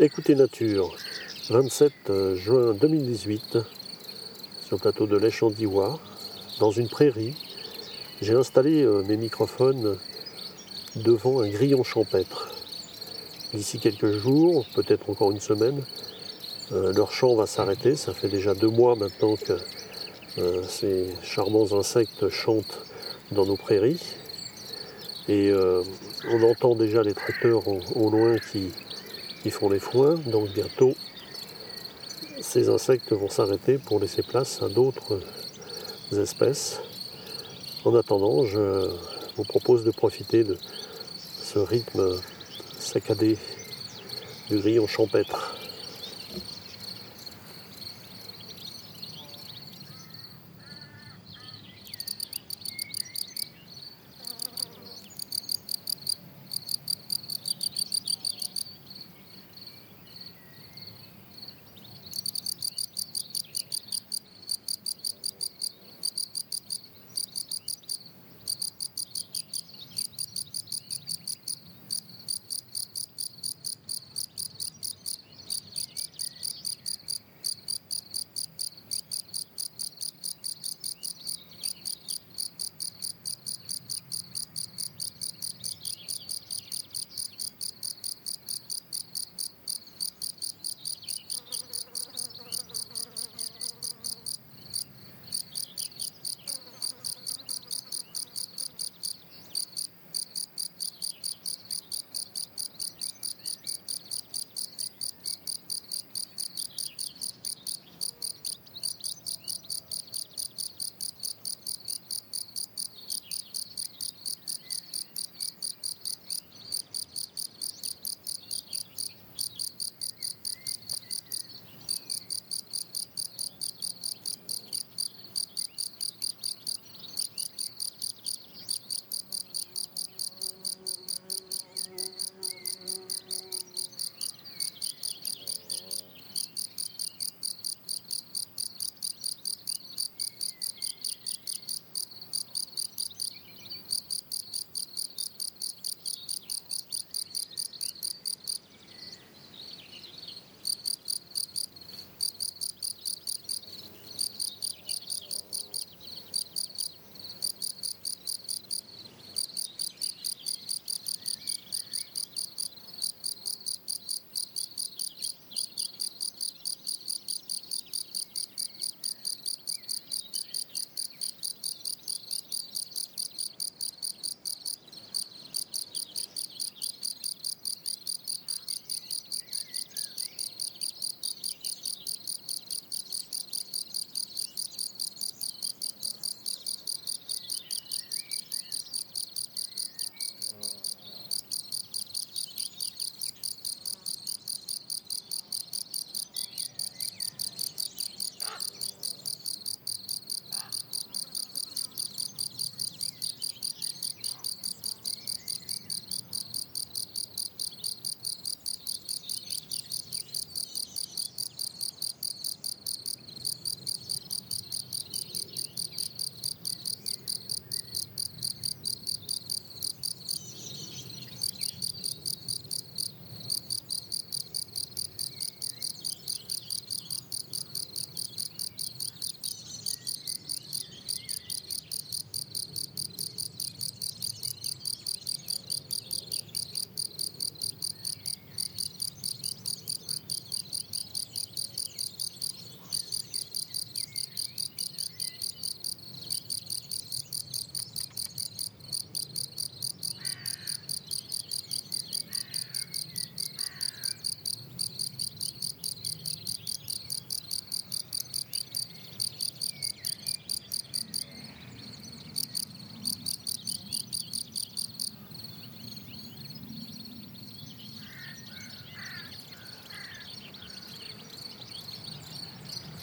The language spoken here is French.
Écoutez Nature, 27 euh, juin 2018, sur le plateau de en dans une prairie. J'ai installé euh, mes microphones devant un grillon champêtre. D'ici quelques jours, peut-être encore une semaine, euh, leur chant va s'arrêter. Ça fait déjà deux mois maintenant que ces charmants insectes chantent dans nos prairies. Et on entend déjà les tracteurs au loin qui, qui font les foins, donc bientôt ces insectes vont s'arrêter pour laisser place à d'autres espèces. En attendant, je vous propose de profiter de ce rythme saccadé du grillon champêtre.